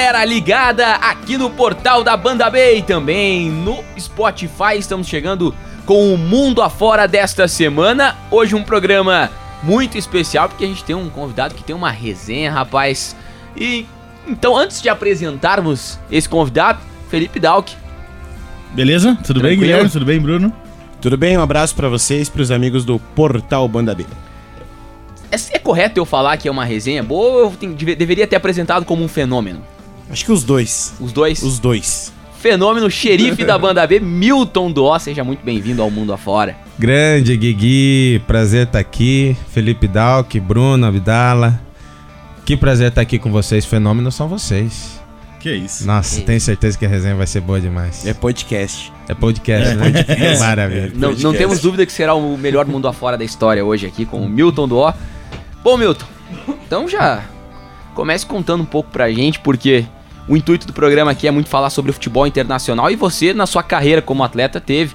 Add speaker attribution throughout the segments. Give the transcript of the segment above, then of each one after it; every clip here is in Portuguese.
Speaker 1: galera ligada aqui no portal da Banda B e também no Spotify. Estamos chegando com o mundo afora desta semana. Hoje um programa muito especial porque a gente tem um convidado que tem uma resenha, rapaz. E então, antes de apresentarmos esse convidado, Felipe Dalk.
Speaker 2: Beleza? Tudo Tranquilo? bem, Guilherme? Tudo bem, Bruno?
Speaker 3: Tudo bem? Um abraço para vocês, para os amigos do Portal Banda B.
Speaker 1: É, é, correto eu falar que é uma resenha boa ou eu tenho, deveria ter apresentado como um fenômeno?
Speaker 3: Acho que os dois.
Speaker 1: Os dois?
Speaker 3: Os dois.
Speaker 1: Fenômeno xerife da banda B, Milton Dó. Seja muito bem-vindo ao mundo afora.
Speaker 4: Grande, Guigui. Prazer estar tá aqui. Felipe Dalk, Bruno, Abdala. Que prazer estar tá aqui com vocês. Fenômenos são vocês.
Speaker 2: Que isso.
Speaker 4: Nossa, que tenho isso. certeza que a resenha vai ser boa demais.
Speaker 3: É podcast.
Speaker 4: É podcast, é né? Podcast.
Speaker 1: Maravilha. Não, não temos dúvida que será o melhor mundo afora da história hoje aqui com o Milton Dó. Bom, Milton, então já comece contando um pouco pra gente, porque o intuito do programa aqui é muito falar sobre o futebol internacional e você, na sua carreira como atleta, teve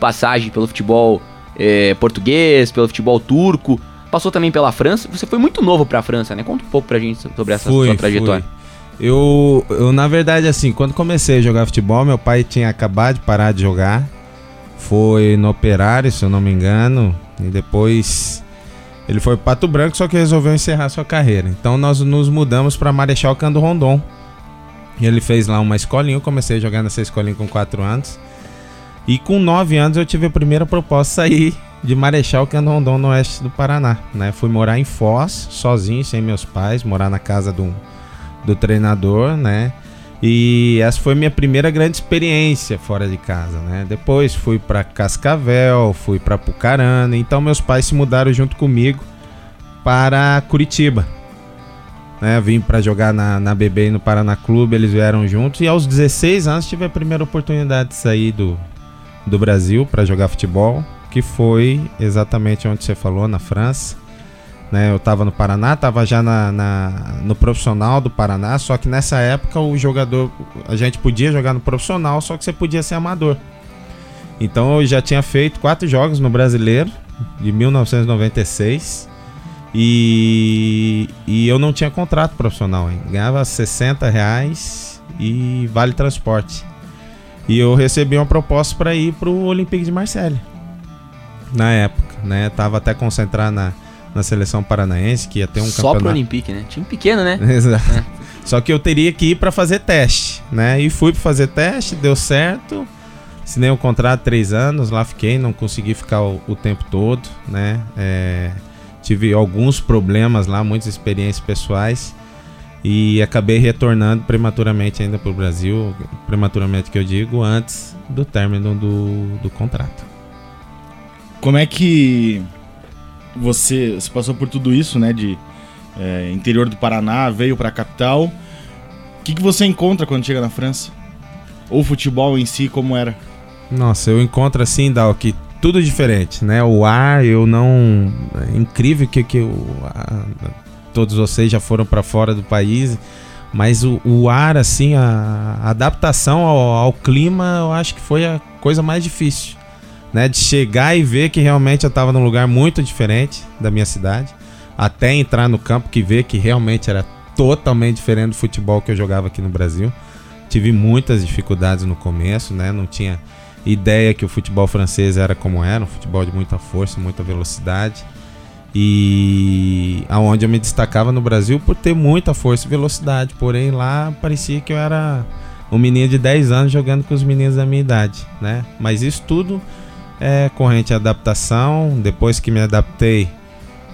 Speaker 1: passagem pelo futebol é, português, pelo futebol turco, passou também pela França. Você foi muito novo pra França, né? Conta um pouco pra gente sobre essa fui, sua trajetória. Fui.
Speaker 4: Eu, eu, na verdade, assim, quando comecei a jogar futebol, meu pai tinha acabado de parar de jogar. Foi no Operário, se eu não me engano. E depois ele foi para Pato Branco, só que resolveu encerrar sua carreira. Então nós nos mudamos para Marechal Cando Rondon. E ele fez lá uma escolinha, eu comecei a jogar nessa escolinha com 4 anos. E com 9 anos eu tive a primeira proposta sair de Marechal Cando Rondon, no oeste do Paraná. Né? Fui morar em Foz, sozinho, sem meus pais, morar na casa do, do treinador, né? E essa foi minha primeira grande experiência fora de casa, né? Depois fui para Cascavel, fui para Pucarana, então meus pais se mudaram junto comigo para Curitiba. Né? Vim para jogar na, na BB e no Paraná Clube, eles vieram juntos e aos 16 anos tive a primeira oportunidade de sair do, do Brasil para jogar futebol, que foi exatamente onde você falou, na França. Né, eu estava no Paraná, estava já na, na, no profissional do Paraná, só que nessa época o jogador, a gente podia jogar no profissional, só que você podia ser amador. Então eu já tinha feito quatro jogos no Brasileiro, de 1996, e, e eu não tinha contrato profissional ainda. Ganhava 60 reais e vale transporte. E eu recebi uma proposta para ir para o Olympique de Marseille, na época. Né? Tava até concentrar na na seleção paranaense, que ia ter um
Speaker 1: Só
Speaker 4: campeonato...
Speaker 1: pro Olympique, né? Time pequeno, né?
Speaker 4: Exato. É. Só que eu teria que ir para fazer teste, né? E fui para fazer teste, deu certo. Assinei um contrato de três anos, lá fiquei, não consegui ficar o, o tempo todo, né? É, tive alguns problemas lá, muitas experiências pessoais e acabei retornando prematuramente ainda para o Brasil, prematuramente que eu digo, antes do término do, do contrato.
Speaker 2: Como é que você, você passou por tudo isso, né? De é, interior do Paraná, veio para a capital. O que, que você encontra quando chega na França? Ou o futebol em si, como era?
Speaker 4: Nossa, eu encontro assim, Dal, que tudo diferente, né? O ar, eu não. É incrível que, que a, todos vocês já foram para fora do país, mas o, o ar, assim, a, a adaptação ao, ao, clima, eu acho que foi a coisa mais difícil né, de chegar e ver que realmente eu estava num lugar muito diferente da minha cidade, até entrar no campo que ver que realmente era totalmente diferente do futebol que eu jogava aqui no Brasil. Tive muitas dificuldades no começo, né? Não tinha ideia que o futebol francês era como era, um futebol de muita força, muita velocidade. E aonde eu me destacava no Brasil por ter muita força e velocidade, porém lá parecia que eu era um menino de 10 anos jogando com os meninos da minha idade, né? Mas isso tudo é corrente adaptação. Depois que me adaptei,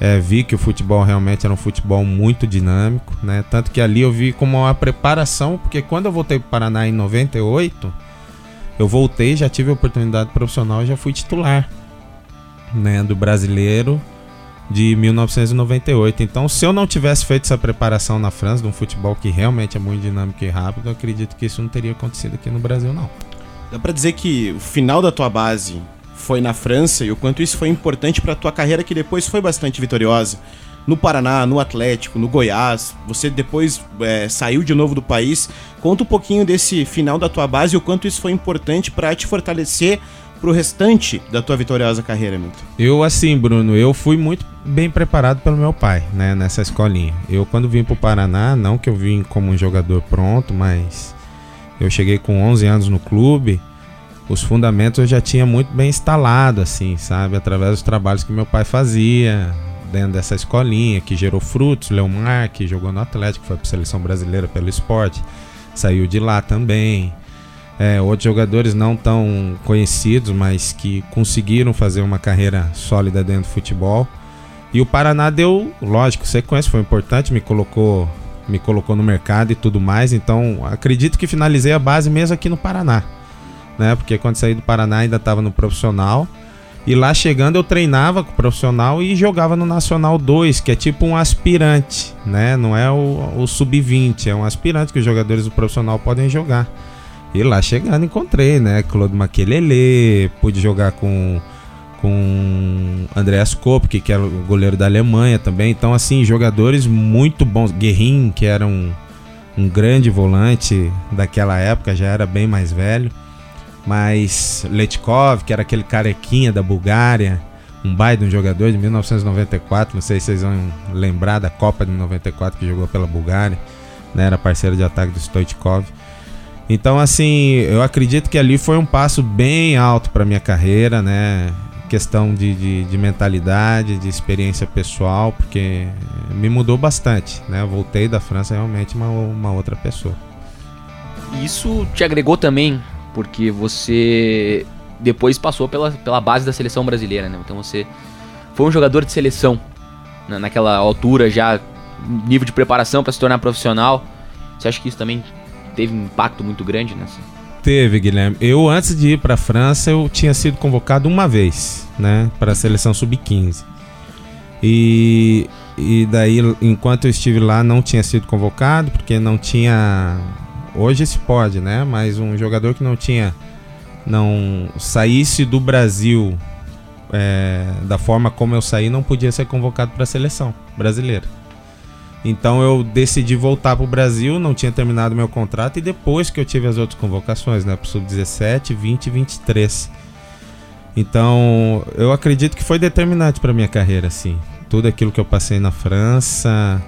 Speaker 4: é, vi que o futebol realmente era um futebol muito dinâmico, né? Tanto que ali eu vi como uma preparação, porque quando eu voltei para o Paraná em 98, eu voltei, já tive oportunidade profissional e já fui titular, né, do brasileiro de 1998. Então, se eu não tivesse feito essa preparação na França, de um futebol que realmente é muito dinâmico e rápido, eu acredito que isso não teria acontecido aqui no Brasil, não.
Speaker 3: Dá para dizer que o final da tua base foi na França e o quanto isso foi importante para tua carreira que depois foi bastante vitoriosa. No Paraná, no Atlético, no Goiás, você depois é, saiu de novo do país. Conta um pouquinho desse final da tua base e o quanto isso foi importante para te fortalecer pro restante da tua vitoriosa carreira, Milton?
Speaker 4: Eu, assim, Bruno, eu fui muito bem preparado pelo meu pai, né, nessa escolinha. Eu, quando vim pro Paraná, não que eu vim como um jogador pronto, mas eu cheguei com 11 anos no clube, os fundamentos eu já tinha muito bem instalado, assim, sabe? Através dos trabalhos que meu pai fazia dentro dessa escolinha, que gerou frutos. Leomar, que jogou no Atlético, foi para seleção brasileira pelo esporte, saiu de lá também. É, outros jogadores não tão conhecidos, mas que conseguiram fazer uma carreira sólida dentro do futebol. E o Paraná deu, lógico, sequência, foi importante, me colocou, me colocou no mercado e tudo mais. Então, acredito que finalizei a base mesmo aqui no Paraná né? Porque quando saí do Paraná ainda estava no profissional. E lá chegando eu treinava com o profissional e jogava no Nacional 2, que é tipo um aspirante, né? Não é o, o sub-20, é um aspirante que os jogadores do profissional podem jogar. E lá chegando encontrei, né? Claude Maquelele, pude jogar com com Andreas Kopke, que era o goleiro da Alemanha também. Então, assim, jogadores muito bons. Guerrin, que era um, um grande volante daquela época, já era bem mais velho. Mas Letkov, que era aquele carequinha da Bulgária, um baita um jogador de 1994, não sei se vocês vão lembrar da Copa de 94 que jogou pela Bulgária, né, era parceiro de ataque do Stoichkov. Então, assim, eu acredito que ali foi um passo bem alto para minha carreira, né? Questão de, de, de, mentalidade, de experiência pessoal, porque me mudou bastante, né? Eu voltei da França realmente uma, uma outra pessoa.
Speaker 1: Isso te agregou também porque você depois passou pela, pela base da seleção brasileira, né? Então você foi um jogador de seleção né? naquela altura já nível de preparação para se tornar profissional. Você acha que isso também teve um impacto muito grande nessa?
Speaker 4: Teve, Guilherme. Eu antes de ir para a França eu tinha sido convocado uma vez, né, para a seleção sub-15. E e daí enquanto eu estive lá não tinha sido convocado porque não tinha Hoje se pode, né? Mas um jogador que não tinha. Não saísse do Brasil é, da forma como eu saí, não podia ser convocado para a seleção brasileira. Então eu decidi voltar para o Brasil, não tinha terminado meu contrato e depois que eu tive as outras convocações, né, para sub-17, 20 e 23. Então eu acredito que foi determinante para minha carreira, assim. Tudo aquilo que eu passei na França,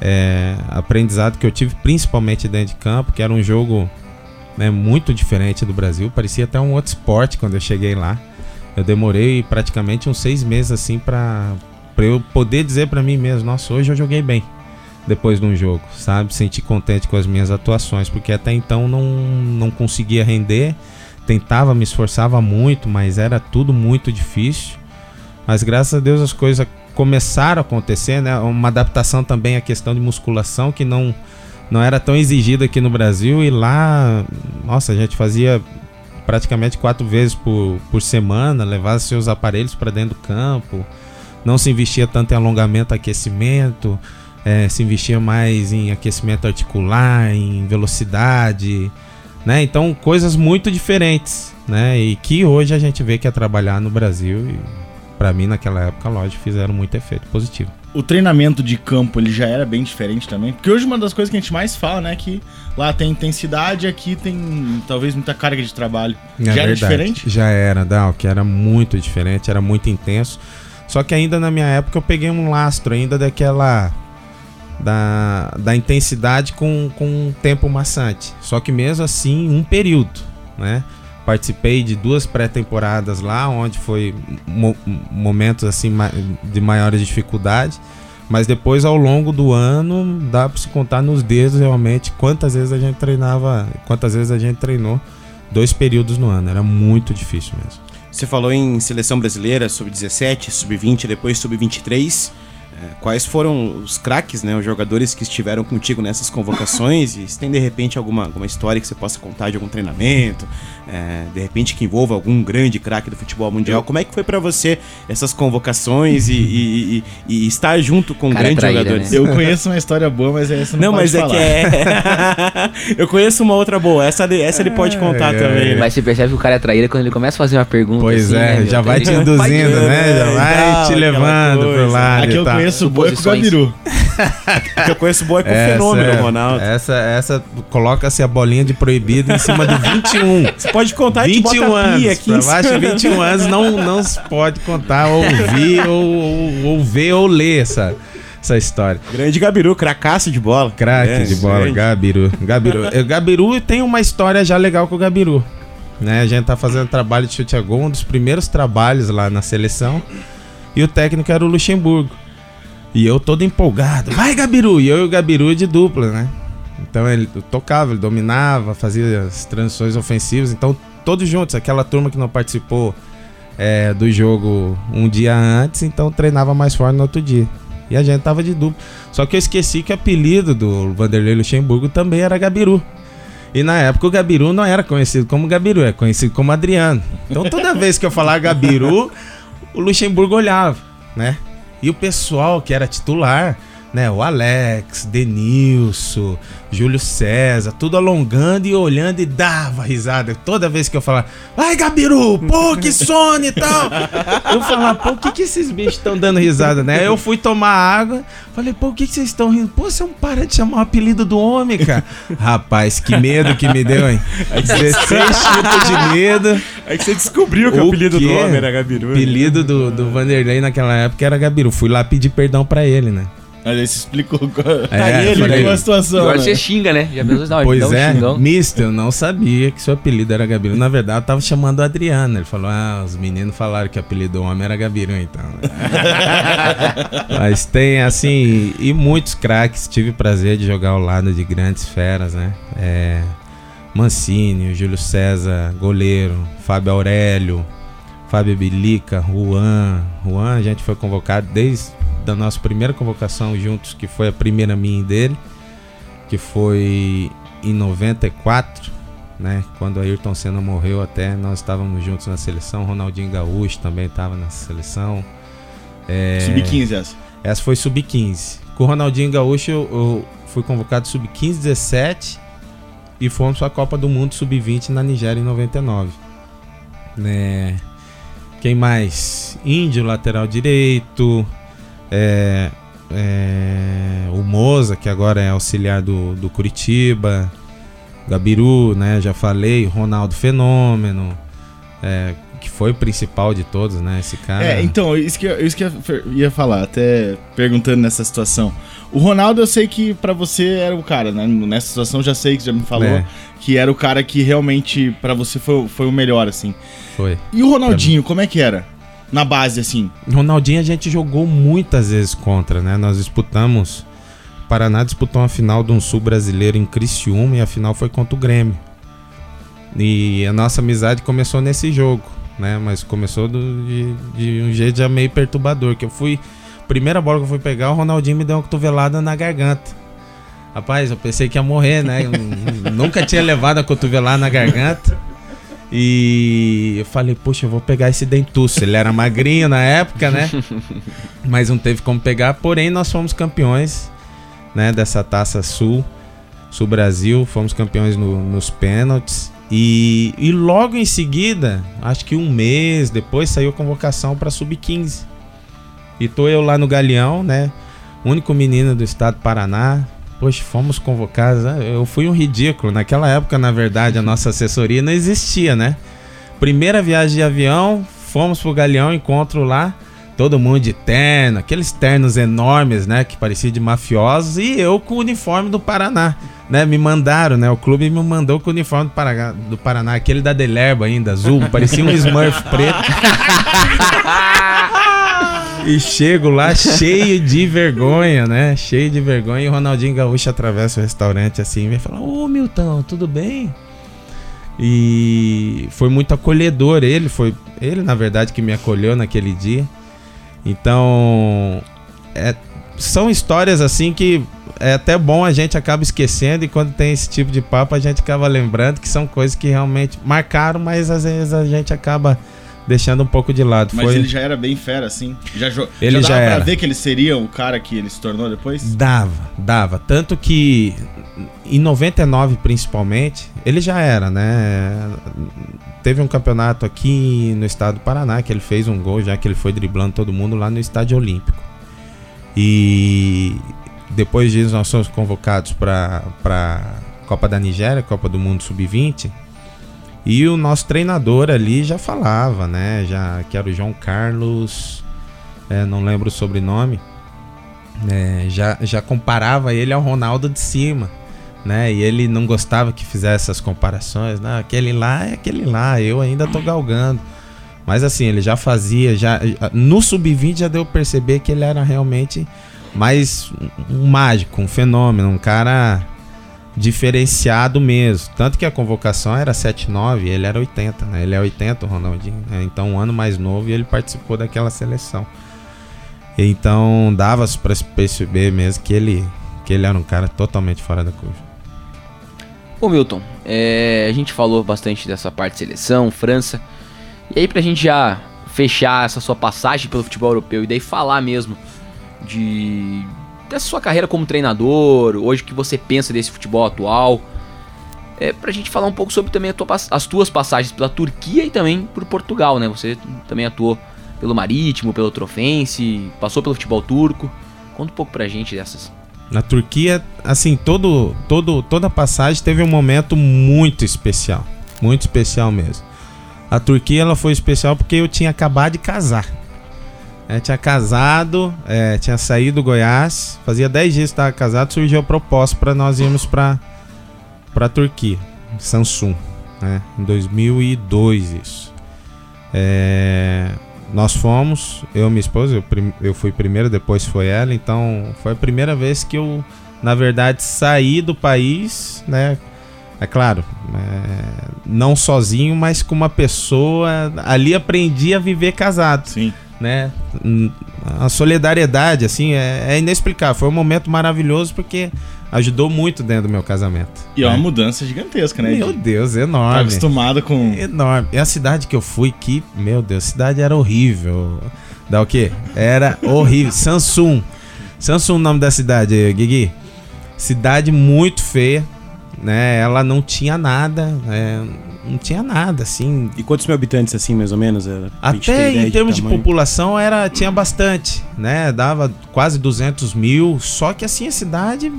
Speaker 4: é, aprendizado que eu tive principalmente dentro de campo, que era um jogo né, muito diferente do Brasil, parecia até um outro esporte quando eu cheguei lá. Eu demorei praticamente uns seis meses assim para eu poder dizer para mim mesmo, nossa, hoje eu joguei bem depois de um jogo, sabe? Senti contente com as minhas atuações, porque até então não, não conseguia render, tentava, me esforçava muito, mas era tudo muito difícil. Mas graças a Deus as coisas começaram a acontecer, né? Uma adaptação também à questão de musculação que não não era tão exigida aqui no Brasil e lá, nossa, a gente fazia praticamente quatro vezes por, por semana, levava seus aparelhos para dentro do campo, não se investia tanto em alongamento, aquecimento, é, se investia mais em aquecimento articular, em velocidade, né? Então coisas muito diferentes, né? E que hoje a gente vê que é trabalhar no Brasil e para mim naquela época, lógico, fizeram muito efeito positivo.
Speaker 2: O treinamento de campo ele já era bem diferente também, porque hoje uma das coisas que a gente mais fala, né, é que lá tem intensidade, aqui tem talvez muita carga de trabalho.
Speaker 4: É já verdade. era diferente? Já era, Dal, que era muito diferente, era muito intenso. Só que ainda na minha época eu peguei um lastro ainda daquela da, da intensidade com, com um tempo maçante. Só que mesmo assim, um período, né? Participei de duas pré-temporadas lá, onde foi mo momentos assim de maiores dificuldades. Mas depois, ao longo do ano, dá para se contar nos dedos realmente quantas vezes a gente treinava, quantas vezes a gente treinou dois períodos no ano. Era muito difícil mesmo.
Speaker 3: Você falou em seleção brasileira, sub-17, sub-20, depois sub-23. É, quais foram os craques, né, os jogadores que estiveram contigo nessas convocações e se tem de repente alguma, alguma história que você possa contar de algum treinamento, é, de repente que envolva algum grande craque do futebol mundial, como é que foi para você essas convocações e, e, e, e, estar junto com Cara grandes traíra, jogadores?
Speaker 2: Né? Eu conheço uma história boa, mas essa não,
Speaker 3: não mas
Speaker 2: falar.
Speaker 3: é que é. Eu conheço uma outra boa, essa, essa ele pode contar é, também. Né?
Speaker 1: Mas você percebe que o cara é traíra quando ele começa a fazer uma pergunta.
Speaker 4: Pois
Speaker 1: assim,
Speaker 4: é,
Speaker 1: né,
Speaker 4: já vai te induzindo, né? Já vai te levando pro lado.
Speaker 2: Aqui eu conheço o boi com o Gabiru.
Speaker 3: Eu conheço bom é com o
Speaker 4: Essa
Speaker 3: fenômeno,
Speaker 4: é-
Speaker 3: Ronaldo.
Speaker 4: Essa, essa coloca-se a bolinha de proibido em cima do 21.
Speaker 3: Você pode contar e te
Speaker 4: 21
Speaker 3: bota a
Speaker 4: anos.
Speaker 3: aqui
Speaker 4: Pra baixo de
Speaker 3: cima.
Speaker 4: 21 anos não, não se pode contar, ouvir, ou, ou, ou ver ou ler essa, essa história.
Speaker 3: Grande Gabiru, cracaço de bola.
Speaker 4: Craque
Speaker 3: É,
Speaker 4: de bola,
Speaker 3: grande.
Speaker 4: Gabiru. Gabiru. Gabiru tem uma história já legal com o Gabiru. Né? A gente tá fazendo trabalho de chute a gol, um dos primeiros trabalhos lá na seleção. E o técnico era o Luxemburgo. E eu todo empolgado. Vai, Gabiru! E eu e o Gabiru de dupla, né? Então ele tocava, ele dominava, fazia as transições ofensivas. Então, todos juntos, aquela turma que não participou é, do jogo um dia antes, então treinava mais forte no outro dia. E a gente tava de dupla. Só que eu esqueci que o apelido do Vanderlei Luxemburgo também era Gabiru. E na época o Gabiru não era conhecido como Gabiru, é conhecido como Adriano. Então toda vez que eu falava Gabiru, o Luxemburgo olhava, né? E o pessoal que era titular, né? O Alex, Denilson, Júlio César, tudo alongando e olhando e dava risada. Toda vez que eu falava, vai Gabiru, pô, que sono e tal. Eu falava, pô, o que, que esses bichos estão dando risada, né? Eu fui tomar água, falei, pô, o que, que vocês estão rindo? Pô, você não para de chamar o apelido do homem, cara. Rapaz, que medo que me deu, hein? 16 chutes de medo.
Speaker 3: Aí que você descobriu que o
Speaker 4: O
Speaker 3: apelido do
Speaker 4: quê?
Speaker 3: homem era Gabiru.
Speaker 4: O apelido do, do Vanderlei naquela época era Gabiru. Fui lá pedir perdão pra ele, né?
Speaker 2: Olha, você explicou qual-
Speaker 4: É,
Speaker 2: ele
Speaker 4: falei-
Speaker 2: explicou a situação.
Speaker 1: Agora
Speaker 2: né?
Speaker 1: você xinga, né? Já pensou, não,
Speaker 4: Pois
Speaker 1: um
Speaker 4: é,
Speaker 1: xingão.
Speaker 4: mister, eu não sabia que seu apelido era Gabiru. Na verdade, eu tava chamando o Adriano. Ele falou: Ah, os meninos falaram que o apelido do homem era Gabiru, então. Mas tem, assim, e muitos craques. Tive prazer de jogar ao lado de grandes feras, né? É, Mancini, Júlio César, goleiro, Fábio Aurélio, Fábio Bilica, Juan. Juan, a gente foi convocado desde a nossa primeira convocação juntos, que foi a primeira minha dele, que foi em 94, né? Quando Ayrton Senna morreu até, nós estávamos juntos na seleção. Ronaldinho Gaúcho também estava na seleção. É,
Speaker 2: Sub-15 essa.
Speaker 4: essa foi sub-15. Com o Ronaldinho Gaúcho, eu, eu fui convocado sub-15, 17 e fomos para a Copa do Mundo sub-20 na Nigéria em 99. Né? Quem mais? Índio, lateral direito. É, é, o Moza, que agora é auxiliar do, do Curitiba. Gabiru, né? Já falei. Ronaldo Fenômeno. é, que foi o principal de todos, né? Esse cara.
Speaker 2: É, então, isso que, eu- isso que eu ia falar, até perguntando nessa situação. O Ronaldo, eu sei que pra você era o cara, né? Nessa situação, já sei que já me falou
Speaker 4: É.
Speaker 2: que era o cara que realmente pra você foi, foi o melhor, assim.
Speaker 4: Foi.
Speaker 2: E o Ronaldinho, como é que era? Na base, assim.
Speaker 4: Ronaldinho a gente jogou muitas vezes contra, né? Nós disputamos. O Paraná disputou uma final de um sul brasileiro em Criciúma e a final foi contra o Grêmio. E a nossa amizade começou nesse jogo, né? Mas começou do- de, de um jeito já meio perturbador. Que eu fui. Primeira bola que eu fui pegar, o Ronaldinho me deu uma cotovelada na garganta. Rapaz, eu pensei que ia morrer, né? Nunca tinha levado a cotovelada na garganta. E eu falei, poxa, eu vou pegar esse dentuço. Ele era magrinho na época, né? Mas não teve como pegar. Porém, nós fomos campeões né, dessa taça Sul, Sul Brasil. Fomos campeões no- nos pênaltis. E, e logo em seguida, acho que um mês depois, saiu a convocação para Sub-15. E tô eu lá no Galeão, né? Único menino do estado do Paraná. Poxa, fomos convocados. né? Eu fui um ridículo. Naquela época, na verdade, a nossa assessoria não existia, né? Primeira viagem de avião, fomos pro Galeão, encontro lá. Todo mundo de terno, aqueles ternos enormes, né? Que parecia de mafiosos. E eu com o uniforme do Paraná, né? Me mandaram, né? O clube me mandou com o uniforme do Paraná, do Paraná aquele da Delerba ainda, azul. Parecia um Smurf preto. E chego lá cheio de vergonha, né? Cheio de vergonha. E o Ronaldinho Gaúcho atravessa o restaurante assim e vem falar: Ô Milton, tudo bem? E foi muito acolhedor. Ele foi, ele na verdade que me acolheu naquele dia. Então, é, são histórias assim que é até bom a gente acaba esquecendo e quando tem esse tipo de papo a gente acaba lembrando que são coisas que realmente marcaram, mas às vezes a gente acaba deixando um pouco de lado.
Speaker 2: Mas
Speaker 4: foi
Speaker 2: ele já era bem fera, assim. Já, jo-
Speaker 4: Ele
Speaker 2: já
Speaker 4: já
Speaker 2: dava
Speaker 4: era.
Speaker 2: pra ver que ele seria o cara que ele se tornou depois?
Speaker 4: Dava, dava. Tanto que em 99 principalmente, ele já era, né? Teve um campeonato aqui no estado do Paraná que ele fez um gol, já que ele foi driblando todo mundo lá no estádio olímpico. E depois disso nós fomos convocados para a Copa da Nigéria, Copa do Mundo Sub-20. E o nosso treinador ali já falava, né? Já que era o João Carlos, é, não lembro o sobrenome, é, já, já comparava ele ao Ronaldo de cima, né? E ele não gostava que fizesse essas comparações, né? Aquele lá é aquele lá, eu ainda tô galgando. Mas assim, ele já fazia, já no sub-20 já deu perceber que ele era realmente mais um mágico, um fenômeno, um cara diferenciado mesmo. Tanto que a convocação era 7-9 ele era 80, né? Ele é 80, o Ronaldinho. Né? Então, um ano mais novo e ele participou daquela seleção. Então, dava para perceber mesmo que ele, que ele era um cara totalmente fora da curva.
Speaker 1: Ô Milton, é, a gente falou bastante dessa parte de seleção, França. E aí, pra gente já fechar essa sua passagem pelo futebol europeu e daí falar mesmo de dessa sua carreira como treinador, hoje que você pensa desse futebol atual. É pra gente falar um pouco sobre também tua, as tuas passagens pela Turquia e também por Portugal, né? Você também atuou pelo Marítimo, pelo Trofense, passou pelo futebol turco. Conta um pouco pra gente dessas.
Speaker 4: Na Turquia, assim, todo, todo, toda passagem teve um momento muito especial. Muito especial mesmo. A Turquia ela foi especial porque eu tinha acabado de casar. É, tinha casado, é, tinha saído do Goiás, fazia 10 dias que estava casado, surgiu a proposta para nós irmos para para Turquia, Samsung, né? Em 2002 isso. É, nós fomos, eu e minha esposa, eu, eu fui primeiro, depois foi ela, então foi a primeira vez que eu, na verdade, saí do país, né? É claro, é, não sozinho, mas com uma pessoa. Ali aprendi a viver casado.
Speaker 2: Sim
Speaker 4: né? A solidariedade, assim, é, é inexplicável. Foi um momento maravilhoso porque ajudou muito dentro do meu casamento.
Speaker 2: E é uma mudança gigantesca, né?
Speaker 4: Meu Deus, enorme. Tá
Speaker 2: acostumado com.
Speaker 4: Enorme. E a cidade que eu fui, que, meu Deus, a cidade era horrível. Dá o quê? Era horrível. Samsung. Samsung, o nome da cidade, Guigui. Cidade muito feia, né? Ela não tinha nada. É, não tinha nada, assim.
Speaker 3: E quantos mil habitantes, assim, mais ou menos?
Speaker 4: Até em termos de, de, população era, tinha bastante, né? Dava quase 200 mil. Só que, assim, a cidade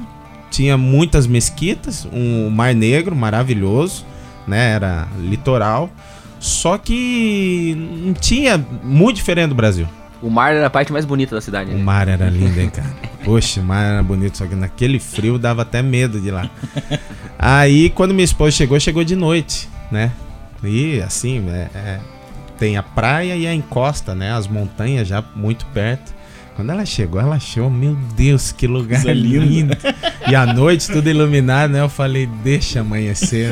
Speaker 4: tinha muitas mesquitas, um mar negro maravilhoso, né? Era litoral. Só que não tinha muito diferente do Brasil.
Speaker 1: O mar era a parte mais bonita da cidade.
Speaker 4: Né? O mar era lindo, hein, cara? Poxa, o mar era bonito, só que naquele frio dava até medo de lá. Aí, quando minha esposa chegou, chegou de noite né? E assim, é, é, tem a praia e a encosta, né? As montanhas já muito perto. Quando ela chegou, ela achou, meu Deus, que lugar lindo. lindo. E à noite, tudo iluminado, né? Eu falei, deixa amanhecer.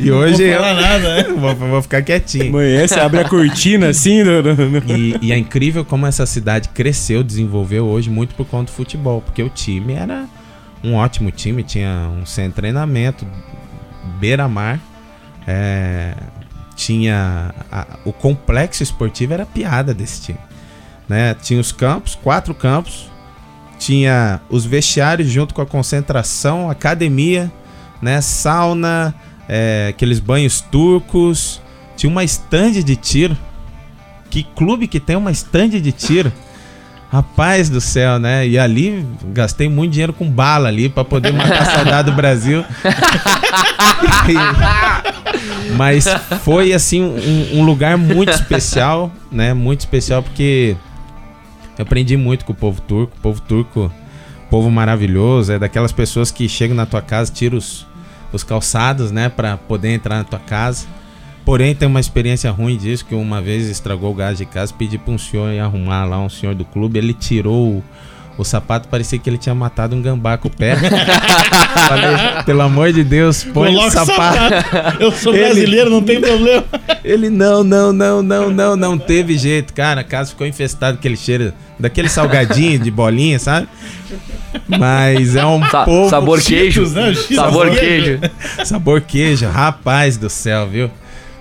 Speaker 4: e hoje
Speaker 2: não vou falar eu nada, né?
Speaker 4: vou, vou, ficar quietinho.
Speaker 3: Amanhece, abre a cortina assim. No, no...
Speaker 4: E, e é incrível como essa cidade cresceu, desenvolveu hoje muito por conta do futebol, porque o time era um ótimo time, tinha um centro de treinamento, beira-mar. É, tinha a, o complexo esportivo era piada desse time, né? Tinha os campos, quatro campos, tinha os vestiários junto com a concentração, academia, né? Sauna, é, aqueles banhos turcos, tinha uma estande de tiro. Que clube que tem uma estande de tiro? Rapaz do céu, né? E ali gastei muito dinheiro com bala ali para poder matar saudade do Brasil. Mas foi assim um, um, lugar muito especial, né? Muito especial porque eu aprendi muito com o povo turco. O povo turco, povo maravilhoso, é daquelas pessoas que chegam na tua casa, tiram os, os calçados, né, para poder entrar na tua casa. Porém, tem uma experiência ruim disso, que uma vez estragou o gás de casa, pedi para um senhor ir arrumar lá, um senhor do clube, ele tirou o, sapato, parecia que ele tinha matado um gambá com o pé. Falei, pelo amor de Deus, põe o sapato. sapato.
Speaker 2: Eu sou brasileiro, ele, não tem problema.
Speaker 4: Ele, não, não, não, não, não, não teve jeito. Cara, a casa ficou infestada aquele cheiro, daquele salgadinho de bolinha, sabe? Mas é um
Speaker 1: Sa
Speaker 4: povo...
Speaker 1: Sabor queijo. Né? Sabor queijo.
Speaker 4: Sabor queijo. Rapaz do céu, viu?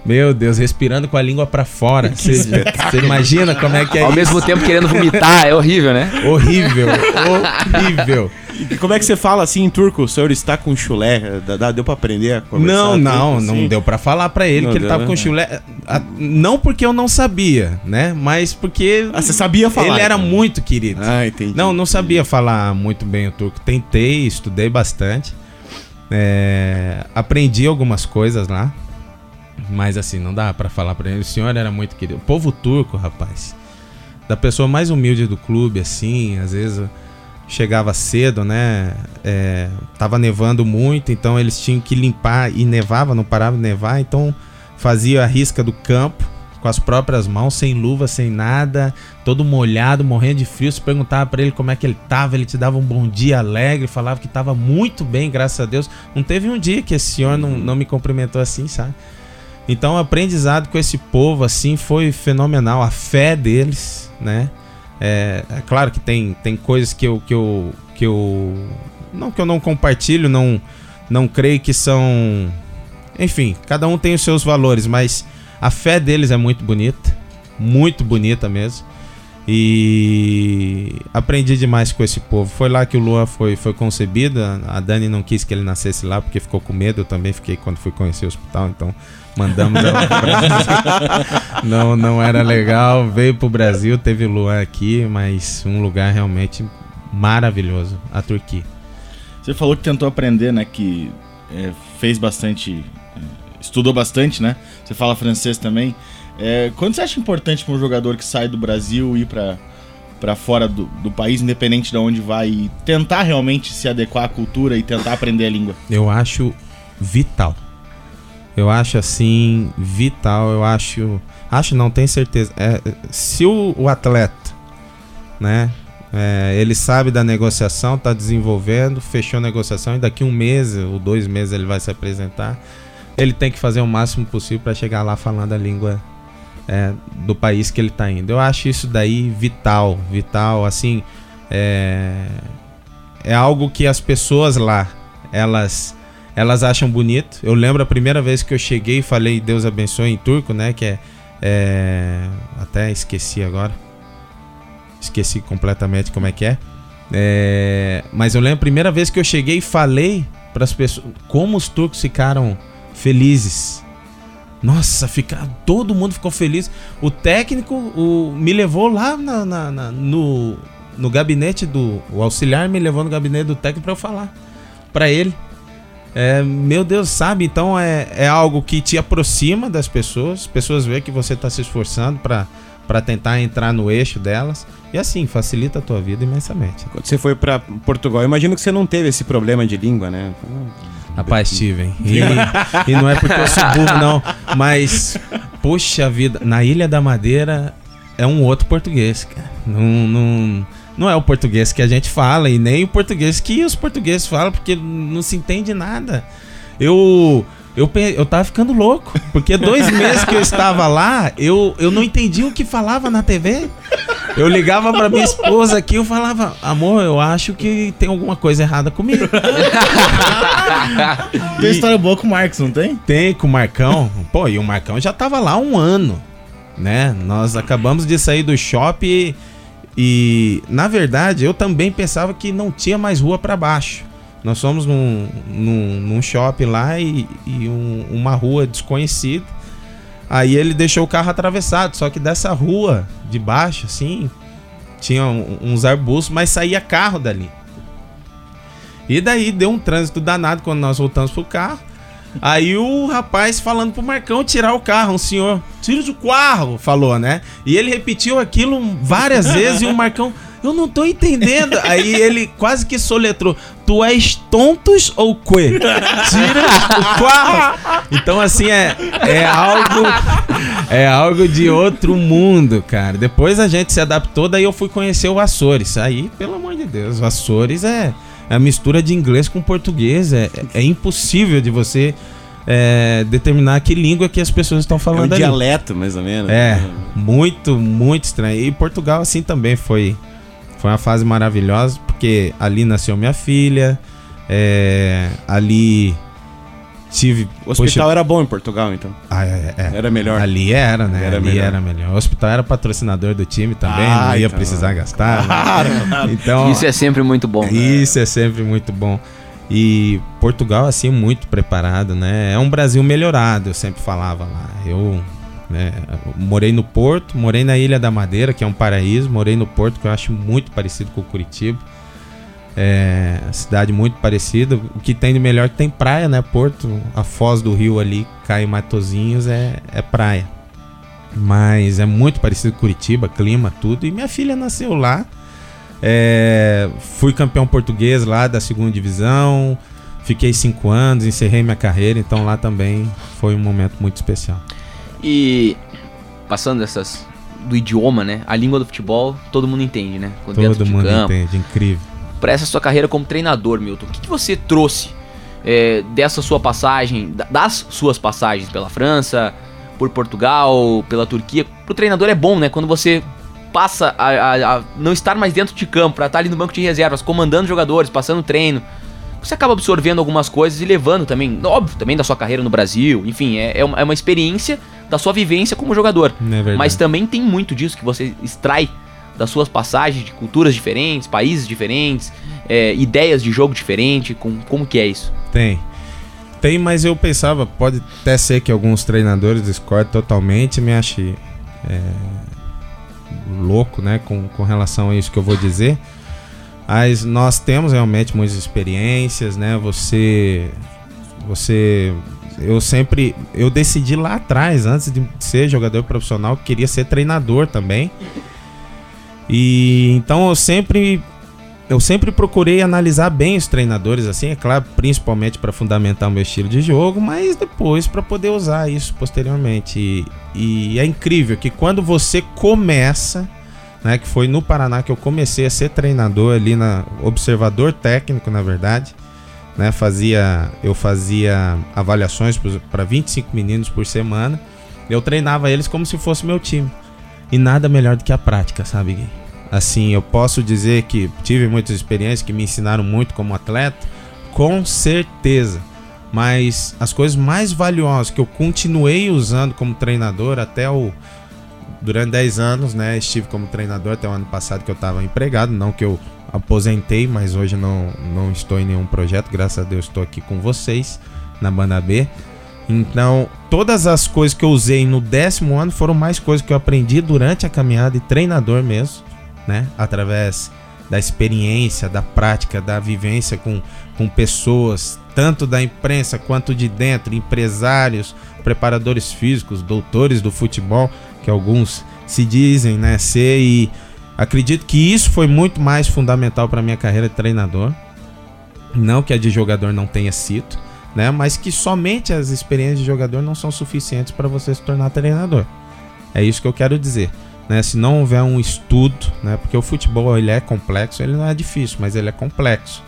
Speaker 4: Meu Deus, respirando com a língua pra fora. Você imagina como é que é
Speaker 1: Ao
Speaker 4: isso?
Speaker 1: mesmo tempo querendo vomitar, é horrível, né?
Speaker 4: Horrível, horrível.
Speaker 3: E como é que você fala assim em turco? O senhor está com chulé? Dá- Deu pra aprender a conversar?
Speaker 4: Não,
Speaker 3: turco,
Speaker 4: não,
Speaker 3: assim?
Speaker 4: não deu pra falar pra ele
Speaker 3: Não
Speaker 4: que ele tava
Speaker 3: né?
Speaker 4: com chulé. Não porque eu não sabia, né? Mas porque
Speaker 3: Ah, você sabia falar?
Speaker 4: ele era
Speaker 3: então.
Speaker 4: muito querido.
Speaker 3: Ah, entendi.
Speaker 4: Não, não sabia falar muito bem o turco. Tentei, estudei bastante. É, aprendi algumas coisas lá. Mas assim, não dá pra falar pra ele. O senhor era muito querido. O povo turco, rapaz. Da pessoa mais humilde do clube, assim, às vezes chegava cedo, né? É, tava nevando muito, então eles tinham que limpar e nevava, não parava de nevar, então fazia a risca do campo com as próprias mãos, sem luva, sem nada, todo molhado, morrendo de frio. Se perguntava pra ele como é que ele tava, ele te dava um bom dia alegre, falava que tava muito bem, graças a Deus. Não teve um dia que esse senhor não, não me cumprimentou assim, sabe? Então, o aprendizado com esse povo, assim, foi fenomenal. A fé deles, né? É, é claro que tem, tem coisas que eu, que eu. que eu. Não que eu não compartilho, não, não creio que são. Enfim, cada um tem os seus valores, mas a fé deles é muito bonita. Muito bonita mesmo. E aprendi demais com esse povo. Foi lá que o Lua foi, foi concebido. A a Dani não quis que ele nascesse lá porque ficou com medo. Eu também fiquei quando fui conhecer o hospital. Então mandamos ela pro Brasil. não, não era legal. Veio pro Brasil, teve o Luan aqui, mas um lugar realmente maravilhoso a Turquia.
Speaker 2: Você falou que tentou aprender, né? Que é, fez bastante. é, estudou bastante, né? Você fala francês também. É, quando você acha importante para um jogador que sai do Brasil ir para para fora do, do país, independente de onde vai, e tentar realmente se adequar à cultura e tentar aprender a língua?
Speaker 4: Eu acho vital. Eu acho assim, vital. Eu acho. Acho não, tenho certeza. É, se o, o atleta, né? é, ele sabe da negociação, tá desenvolvendo, fechou a negociação e daqui um mês ou dois meses ele vai se apresentar. Ele tem que fazer o máximo possível para chegar lá falando a língua é, do país que ele tá indo. Eu acho isso daí vital, vital. Assim, é, é algo que as pessoas lá, elas elas acham bonito. Eu lembro a primeira vez que eu cheguei e falei Deus abençoe em turco, né? Que é, é, até esqueci agora. Esqueci completamente como é que é. É, mas eu lembro a primeira vez que eu cheguei e falei para as pessoas como os turcos ficaram felizes. Nossa, fica, todo mundo ficou feliz. O técnico o, me levou lá na- na- na- no, no gabinete do. O auxiliar me levou no gabinete do técnico para eu falar para ele. É, meu Deus, sabe? Então é, é algo que te aproxima das pessoas. As pessoas veem que você está se esforçando para para tentar entrar no eixo delas. E assim, facilita a tua vida imensamente.
Speaker 3: Quando você foi pra Portugal, eu imagino que você não teve esse problema de língua, né?
Speaker 4: Rapaz, Steven. E, e não é porque eu sou burro, não. Mas, poxa vida, na Ilha da Madeira é um outro português, cara. Não, não, não é o português que a gente fala e nem o português que os portugueses falam, porque não se entende nada. Eu. Eu, eu tava ficando louco, porque dois meses que eu estava lá, eu, eu não entendi o que falava na TV. Eu ligava pra minha esposa aqui, eu falava, amor, eu acho que tem alguma coisa errada comigo.
Speaker 2: Tem história boa com o Marcos, não tem?
Speaker 4: Tem com o Marcão. Pô, e o Marcão já tava lá há um ano, né? Nós acabamos de sair do shopping e, na verdade, eu também pensava que não tinha mais rua pra baixo. Nós fomos num, num, num shopping lá e, e um- uma rua desconhecida. Aí ele deixou o carro atravessado, só que dessa rua de baixo, assim, tinha uns arbustos, mas saía carro dali. E daí deu um trânsito danado quando nós voltamos pro carro. Aí o rapaz falando pro Marcão tirar o carro, um senhor, tira o carro, falou, né? E ele repetiu aquilo várias vezes e o Marcão, eu não tô entendendo. Aí ele quase que soletrou, tu és tontos ou quê? Tira o carro. Então assim, é, é algo é algo de outro mundo, cara. Depois a gente se adaptou, daí eu fui conhecer o Açores. Aí, pelo amor de Deus, o Açores é é a mistura de inglês com português. É, é impossível de você é, determinar que língua que as pessoas estão
Speaker 3: É um
Speaker 4: falando ali.
Speaker 3: dialeto, mais ou menos.
Speaker 4: É, muito, muito estranho. E Portugal, assim, também foi, foi uma fase maravilhosa, porque ali nasceu minha filha, é, ali tive.
Speaker 3: O hospital era bom em Portugal, então.
Speaker 4: Ah, é, é.
Speaker 3: Era melhor.
Speaker 4: Ali era, né?
Speaker 3: Era
Speaker 4: Ali
Speaker 3: melhor.
Speaker 4: era melhor. O hospital era patrocinador do time também,
Speaker 3: Ah,
Speaker 4: não ia
Speaker 3: então.
Speaker 4: precisar gastar. né? Então,
Speaker 1: Isso é sempre muito bom.
Speaker 4: Isso é sempre muito bom. E Portugal, assim, muito preparado, né? É um Brasil melhorado, eu sempre falava lá. Eu, né, eu morei no Porto, morei na Ilha da Madeira, que é um paraíso, morei no Porto, que eu acho muito parecido com Curitiba. É, cidade muito parecida. O que tem de melhor é tem praia, né? Porto, a foz do rio ali, cai em Matozinhos, é, é praia. Mas é muito parecido com Curitiba, clima, tudo. E minha filha nasceu lá. É, fui campeão português lá da segunda divisão. Fiquei cinco anos, encerrei minha carreira, então lá também foi um momento muito especial.
Speaker 1: E passando dessas do idioma, né? A língua do futebol, todo mundo entende, né? Quando
Speaker 4: Todo mundo
Speaker 1: campo.
Speaker 4: entende, incrível.
Speaker 1: Para essa sua carreira como treinador, Milton, o que, que você trouxe é, dessa sua passagem, da- das suas passagens pela França, por Portugal, pela Turquia? Pro treinador é bom, né? Quando você passa a, a- a não estar mais dentro de campo, pra estar ali no banco de reservas, comandando jogadores, passando treino. Você acaba absorvendo algumas coisas e levando também, óbvio, também da sua carreira no Brasil. Enfim, é, é uma, é uma experiência da sua vivência como jogador.
Speaker 4: É?
Speaker 1: Mas também tem muito disso que você extrai das suas passagens de culturas diferentes, países diferentes, é, ideias de jogo diferente. Com, como que é isso?
Speaker 4: Tem. Tem, mas eu pensava, pode até ser que alguns treinadores discordem totalmente, me achem é, louco, né, com, com relação a isso que eu vou dizer. Mas nós temos realmente muitas experiências, né? Você, você, eu sempre, eu decidi lá atrás, antes de ser jogador profissional, que queria ser treinador também. E então eu sempre eu sempre procurei analisar bem os treinadores, assim, é claro, principalmente para fundamentar o meu estilo de jogo, mas depois para poder usar isso posteriormente. E, e é incrível que quando você começa, né, que foi no Paraná que eu comecei a ser treinador ali na observador técnico, na verdade, né, fazia eu fazia avaliações para 25 meninos por semana. Eu treinava eles como se fosse meu time. E nada melhor do que a prática, sabe, Gui? Assim, eu posso dizer que tive muitas experiências que me ensinaram muito como atleta, com certeza. Mas as coisas mais valiosas que eu continuei usando como treinador até o. Durante 10 anos, né? Estive como treinador até o ano passado que eu estava empregado. Não que eu aposentei, mas hoje não, não estou em nenhum projeto. Graças a Deus estou aqui com vocês na banda B. Então, todas as coisas que eu usei no décimo ano foram mais coisas que eu aprendi durante a caminhada e treinador mesmo, né? Através da experiência, da prática, da vivência com, com pessoas, tanto da imprensa quanto de dentro, empresários, preparadores físicos, doutores do futebol, que alguns se dizem, né, ser e acredito que isso foi muito mais fundamental para minha carreira de treinador. Não que a de jogador não tenha sido, né? Mas que somente as experiências de jogador não são suficientes para você se tornar treinador. É isso que eu quero dizer. Né? Se não houver um estudo, né? Porque o futebol ele é complexo, ele não é difícil, mas ele é complexo.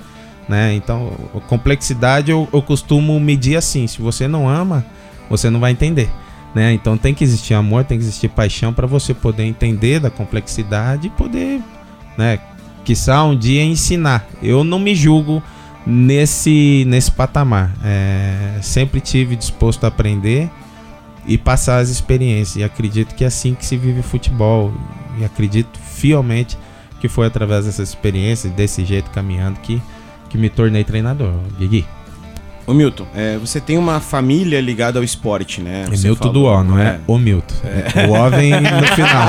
Speaker 4: Né? Então, complexidade eu, eu costumo medir assim. Se você não ama, você não vai entender. Né? Então tem que existir amor, tem que existir paixão para você poder entender da complexidade e poder, né, quiçá um dia ensinar. Eu não me julgo nesse nesse patamar. É, sempre tive disposto a aprender e passar as experiências. E acredito que é assim que se vive futebol. E acredito fielmente que foi através dessas experiências, desse jeito caminhando que que me tornei treinador, Gui.
Speaker 3: Ô Milton, é, você tem uma família ligada ao esporte, né?
Speaker 4: É
Speaker 3: Você
Speaker 4: Milton
Speaker 3: falou-
Speaker 4: do O, não é, o Milton. O O vem no final.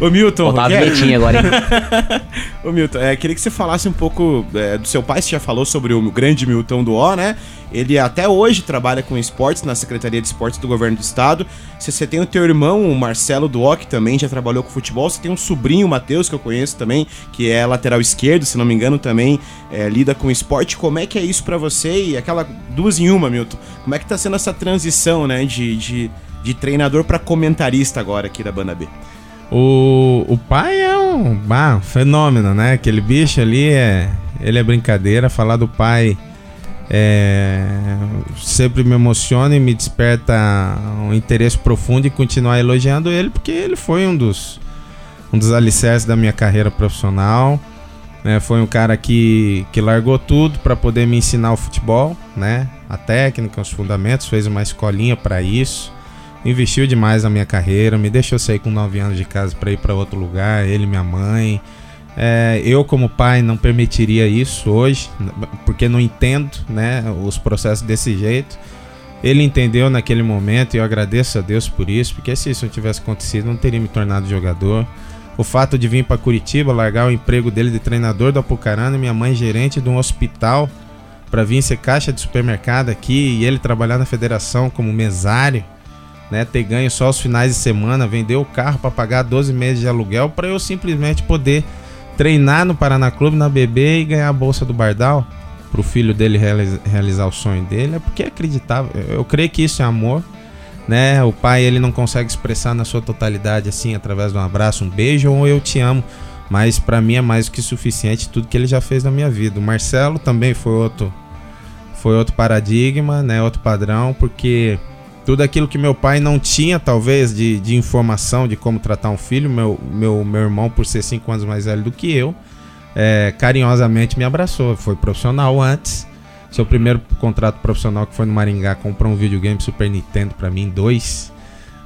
Speaker 3: Ô Milton,
Speaker 1: Faltava a
Speaker 3: Rogério,
Speaker 1: vinhetinha agora, hein?
Speaker 3: Ô Milton, é, queria que você falasse um pouco é, do seu pai, você já falou sobre o grande Milton do O, né? Ele até hoje trabalha com esportes na Secretaria de Esportes do Governo do Estado. Você, você tem o teu irmão, o Marcelo do O, que também já trabalhou com futebol. Você tem um sobrinho, o Matheus, que eu conheço também, que é lateral esquerdo, se não me engano, também é, lida com esporte. Como é que é isso pra você? E aquela duas em uma, Milton. Como é que tá sendo essa transição, né, de, de, de treinador pra comentarista agora aqui da Banda B?
Speaker 4: O, o pai é um, bah, um fenômeno, né? Aquele bicho ali é. Ele é brincadeira. Falar do pai é, sempre me emociona e me desperta um interesse profundo em continuar elogiando ele, porque ele foi um dos, um dos alicerces da minha carreira profissional. né? Foi um cara que, que largou tudo para poder me ensinar o futebol, né? A técnica, os fundamentos, fez uma escolinha para isso. Investiu demais na minha carreira, me deixou sair com 9 anos de casa para ir para outro lugar, ele e minha mãe. É, eu, como pai, não permitiria isso hoje, porque não entendo né, os processos desse jeito. Ele entendeu naquele momento e eu agradeço a Deus por isso, porque se isso não tivesse acontecido, não teria me tornado jogador. O fato de vir para Curitiba, largar o emprego dele de treinador do Apucarana, minha mãe gerente de um hospital, para vir ser caixa de supermercado aqui e ele trabalhar na federação como mesário, né, ter ganho só os finais de semana, vender o carro para pagar 12 meses de aluguel para eu simplesmente poder treinar no Paraná Clube, na BB e ganhar a bolsa do Bardal para o filho dele realiza, realizar o sonho dele, é porque acreditava. Eu creio que isso é amor, né? O pai ele não consegue expressar na sua totalidade assim através de um abraço, um beijo ou eu te amo, mas para mim é mais do que suficiente tudo que ele já fez na minha vida. O Marcelo também foi outro foi outro paradigma, né? Outro padrão, porque tudo aquilo que meu pai não tinha, talvez, de, de informação de como tratar um filho, meu, meu, meu irmão, por ser cinco anos mais velho do que eu, é, carinhosamente me abraçou. Foi profissional antes. Seu primeiro contrato profissional que foi no Maringá, comprou um videogame Super Nintendo para mim, dois.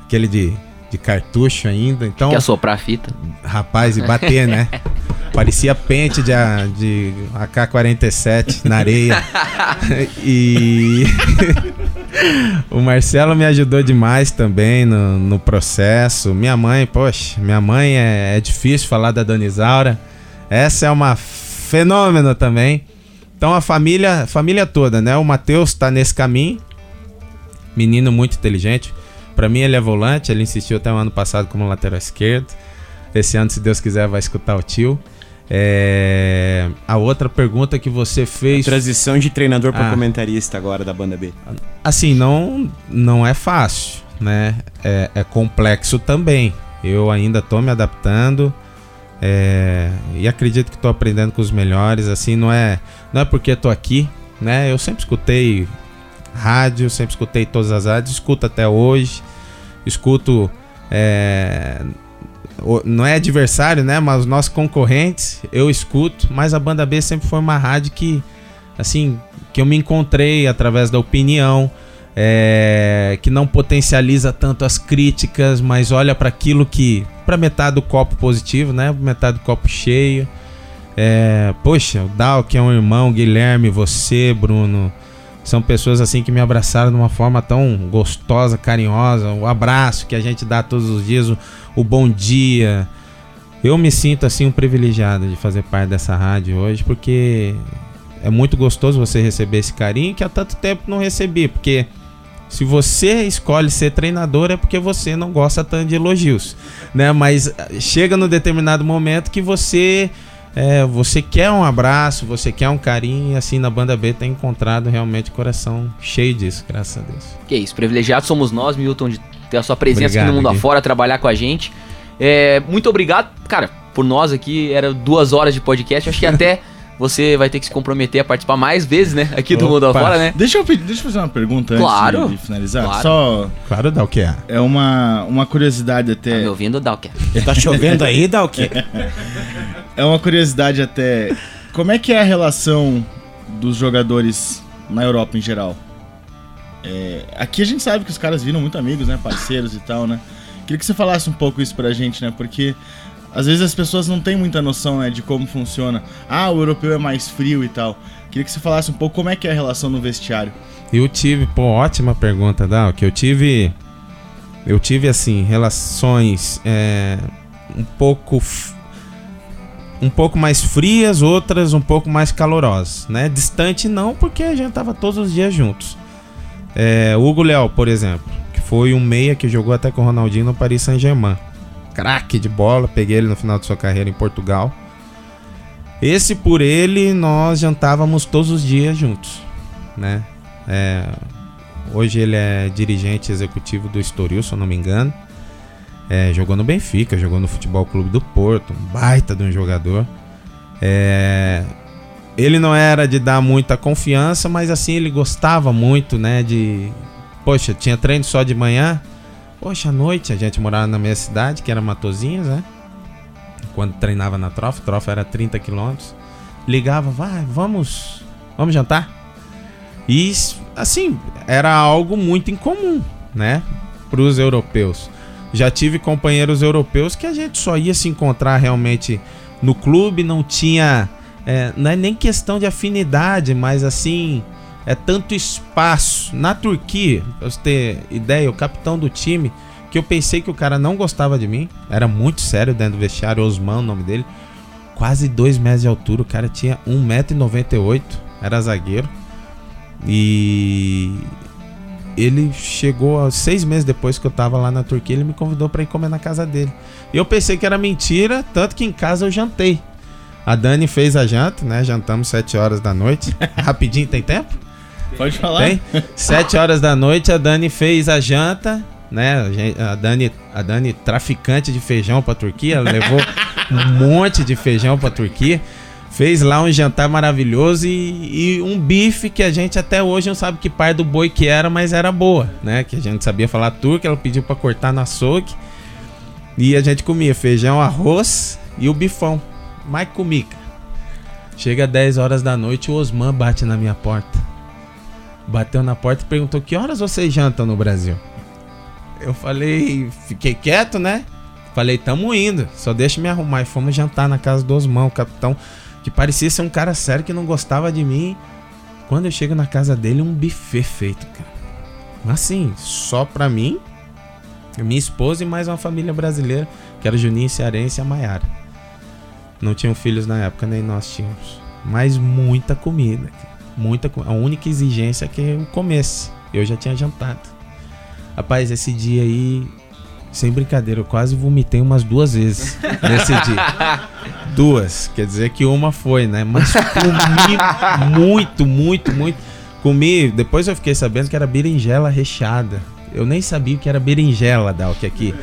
Speaker 4: Aquele de, de cartucho ainda. Então,
Speaker 1: Quer soprar a fita?
Speaker 4: Rapaz, e bater, né? Parecia pente de, de AK-47 na areia. e o Marcelo me ajudou demais também no, no processo. Minha mãe, poxa, minha mãe é, é difícil falar da Dona Isaura. Essa é uma fenômeno também. Então a família, família toda, né? O Matheus está nesse caminho. Menino muito inteligente. Para mim ele é volante, ele insistiu até o ano passado como lateral esquerdo. Esse ano, se Deus quiser, vai escutar o tio. É... A outra pergunta que você fez.
Speaker 3: A transição de treinador para ah. comentarista agora da banda B.
Speaker 4: Assim, não, não é fácil, né? É, é complexo também. Eu ainda tô me adaptando. É... E acredito que estou aprendendo com os melhores. Assim, não é, não é porque estou aqui, né? Eu sempre escutei rádio, sempre escutei todas as rádios, escuto até hoje. Escuto. É não é adversário, né? Mas os nossos concorrentes, eu escuto. Mas a banda B sempre foi uma rádio que, assim, que eu me encontrei através da opinião, é, que não potencializa tanto as críticas, mas olha para aquilo que, para metade do copo positivo, né? Metade do copo cheio. É, poxa, o Dal, que é um irmão, Guilherme, você, Bruno. São pessoas assim que me abraçaram de uma forma tão gostosa, carinhosa. O abraço que a gente dá todos os dias, o, o bom dia. Eu me sinto assim um privilegiado de fazer parte dessa rádio hoje, porque é muito gostoso você receber esse carinho que há tanto tempo não recebi, porque se você escolhe ser treinador é porque você não gosta tanto de elogios, né? Mas chega no determinado momento que você é, você quer um abraço, você quer um carinho, e assim na banda B tem encontrado realmente coração cheio disso, graças a Deus.
Speaker 1: Que isso, privilegiados somos nós, Milton, de ter a sua presença obrigado, aqui no mundo Gui. afora, trabalhar com a gente. É, muito obrigado, cara, por nós aqui, era duas horas de podcast, acho que até você vai ter que se comprometer a participar mais vezes, né? Aqui Opa. do Mundo Afora, né?
Speaker 2: Deixa eu, deixa eu fazer uma pergunta
Speaker 1: claro,
Speaker 2: antes de finalizar.
Speaker 1: Claro.
Speaker 2: Só.
Speaker 4: Claro, Dalke.
Speaker 2: É uma, uma curiosidade até. Tá
Speaker 1: me ouvindo, Dalke?
Speaker 3: Tá chovendo aí, Dalke?
Speaker 2: é uma curiosidade até. Como é que é a relação dos jogadores na Europa em geral? É, aqui a gente sabe que os caras viram muito amigos, né? Parceiros e tal, né? Queria que você falasse um pouco isso pra gente, né? Porque às vezes as pessoas não têm muita noção né, de como funciona. Ah, o europeu é mais frio e tal. Queria que você falasse um pouco como é que é a relação no vestiário.
Speaker 4: Eu tive, pô, ótima pergunta, Dal, que eu tive. Eu tive, assim, relações é, um pouco. Um pouco mais frias, outras um pouco mais calorosas, né? Distante não, porque a gente tava todos os dias juntos. É, Hugo Léo, por exemplo, que foi um meia que jogou até com o Ronaldinho no Paris Saint-Germain craque de bola, peguei ele no final de sua carreira em Portugal. Esse por ele nós jantávamos todos os dias juntos, né? É, hoje ele é dirigente executivo do Estoril, se eu não me engano. É, jogou no Benfica, jogou no Futebol Clube do Porto, um baita de um jogador. É, ele não era de dar muita confiança, mas assim ele gostava muito, né? De, poxa, tinha treino só de manhã, Poxa, à noite a gente morava na minha cidade, que era Matozinhas, né? Quando treinava na Trofa, Trofa era 30 quilômetros. ligava, vai, vamos, vamos jantar. E assim, era algo muito incomum, né, para os europeus. Já tive companheiros europeus que a gente só ia se encontrar realmente no clube, não tinha, é, não é nem questão de afinidade, mas assim, é tanto espaço. Na Turquia, pra você ter ideia, o capitão do time, que eu pensei que o cara não gostava de mim, era muito sério dentro do vestiário, Osman, o nome dele, quase 2 metros de altura, o cara tinha 1,98m, era zagueiro. E ele chegou seis meses depois que eu tava lá na Turquia, ele me convidou para ir comer na casa dele. E eu pensei que era mentira, tanto que em casa eu jantei. A Dani fez a janta, né? Jantamos 7 horas da noite. Rapidinho, tem tempo?
Speaker 2: Pode falar.
Speaker 4: Tem? Sete horas da noite, a Dani fez a janta, né? A Dani, a Dani traficante de feijão pra Turquia, ela levou um monte de feijão pra Turquia. Fez lá um jantar maravilhoso e, e, um bife que a gente até hoje não sabe que par do boi que era, mas era boa, né? Que a gente sabia falar turco, ela pediu para cortar no açougue. E a gente comia feijão, arroz e o bifão. Mais comica. Chega 10 horas da noite, o Osman bate na minha porta bateu na porta e perguntou: Que horas vocês jantam no Brasil? Eu falei, fiquei quieto, né? Falei, tamo indo, só deixa me arrumar. E fomos jantar na casa do Osman, o capitão, que parecia ser um cara sério que não gostava de mim. Quando eu chego na casa dele, um buffet feito, cara. Assim, só pra mim, minha esposa e mais uma família brasileira, que era Juninho Cearense e a Maiara. Não tinham filhos na época, nem nós tínhamos. Mas muita comida. Muita A única exigência é que eu comesse. Eu já tinha jantado. Rapaz, esse dia aí, sem brincadeira, eu quase vomitei umas duas vezes nesse dia. Duas. Quer dizer que uma foi, né? Mas comi muito, muito, muito. Comi. Depois eu fiquei sabendo que era berinjela recheada. Eu nem sabia que era berinjela, Dalk, aqui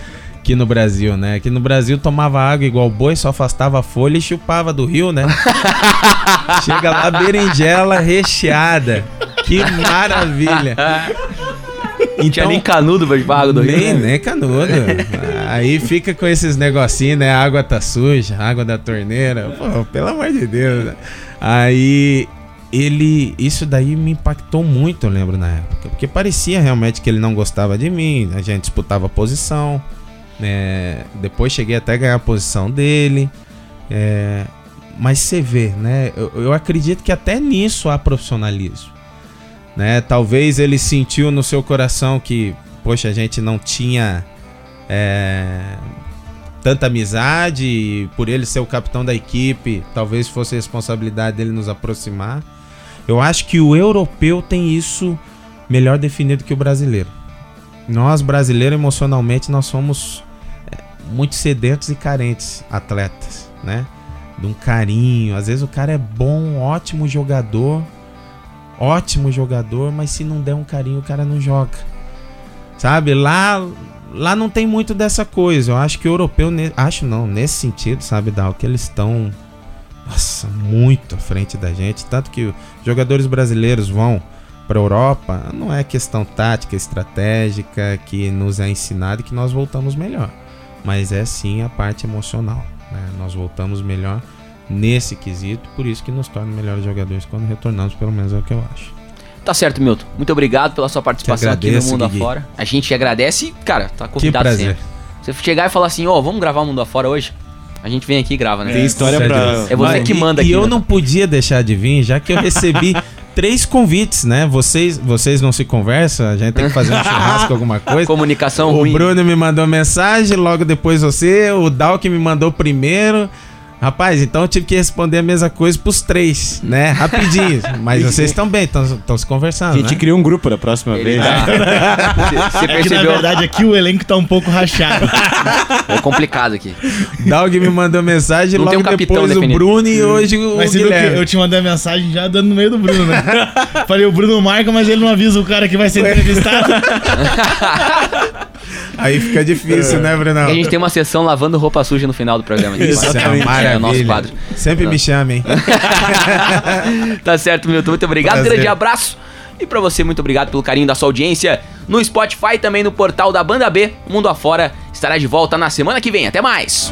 Speaker 4: aqui no Brasil, né? Aqui no Brasil tomava água igual boi, só afastava a folha e chupava do rio, né? Chega lá, berinjela recheada. Que maravilha!
Speaker 1: Então, tinha nem canudo pra água do
Speaker 4: nem,
Speaker 1: rio.
Speaker 4: Né? Nem canudo. Aí fica com esses negocinhos, né? A água tá suja, água da torneira. Pô, pelo amor de Deus. Né? Aí ele. Isso daí me impactou muito, eu lembro, na época. Porque parecia realmente que ele não gostava de mim. A gente disputava posição. É, depois cheguei até a ganhar a posição dele. É, mas você vê, né? Eu, eu, acredito que até nisso há profissionalismo. Né? Talvez ele sentiu no seu coração que, poxa, a gente não tinha é, tanta amizade, e por ele ser o capitão da equipe, talvez fosse responsabilidade dele nos aproximar. Eu acho que o europeu tem isso melhor definido que o brasileiro. Nós, brasileiros, emocionalmente, nós somos muito sedentos e carentes atletas, né? De um carinho. Às vezes o cara é bom, ótimo jogador, ótimo jogador, mas se não der um carinho, o cara não joga. Sabe? Lá lá não tem muito dessa coisa. Eu acho que o europeu, acho não, nesse sentido, sabe, Dal, que eles estão nossa, muito à frente da gente, tanto que jogadores brasileiros vão para a Europa, não é questão tática, estratégica que nos é ensinada e que nós voltamos melhor, mas é sim a parte emocional. Né? Nós voltamos melhor nesse quesito, por isso que nos torna melhores jogadores quando retornamos, pelo menos é o que eu acho.
Speaker 1: Tá certo, Milton. Muito obrigado pela sua participação agradeço, aqui no Mundo Gui. Afora. A gente agradece e, cara, tá convidado que sempre. Você chegar e falar assim, ó, oh, vamos gravar o Mundo Afora hoje? A gente vem aqui e grava, né?
Speaker 3: Tem história é, pra.
Speaker 1: É você que manda
Speaker 4: e,
Speaker 1: aqui.
Speaker 4: E eu né? não podia deixar de vir, já que eu recebi três convites, né? Vocês, vocês não se conversam, a gente tem que fazer um churrasco, alguma coisa.
Speaker 1: Comunicação
Speaker 4: o
Speaker 1: ruim.
Speaker 4: O Bruno me mandou mensagem, logo depois você, o Dal que me mandou primeiro. Rapaz, então eu tive que responder a mesma coisa pros três, né? Rapidinho. Mas vocês estão bem, estão se conversando.
Speaker 3: A gente
Speaker 4: né?
Speaker 3: cria um grupo da próxima Ele vez.
Speaker 2: Tá. Você percebeu? É que, na verdade, aqui o elenco tá um pouco rachado.
Speaker 1: É complicado aqui.
Speaker 4: Dog me mandou mensagem, Não logo um depois definido. o Bruno e hoje o
Speaker 2: mas
Speaker 4: Guilherme.
Speaker 2: eu te mandei a mensagem já dando no meio do Bruno, né? Falei, o Bruno marca, mas ele não avisa o cara que vai ser entrevistado.
Speaker 4: Aí fica difícil, é. né, Bruno?
Speaker 1: a gente tem uma sessão lavando roupa suja no final do programa.
Speaker 4: Isso, é, é o nosso quadro. Sempre me chamem.
Speaker 1: tá certo, Milton. Muito obrigado. Prazer. Grande abraço. E para você, muito obrigado pelo carinho da sua audiência no Spotify também no portal da Banda B. Mundo Afora estará de volta na semana que vem. Até mais!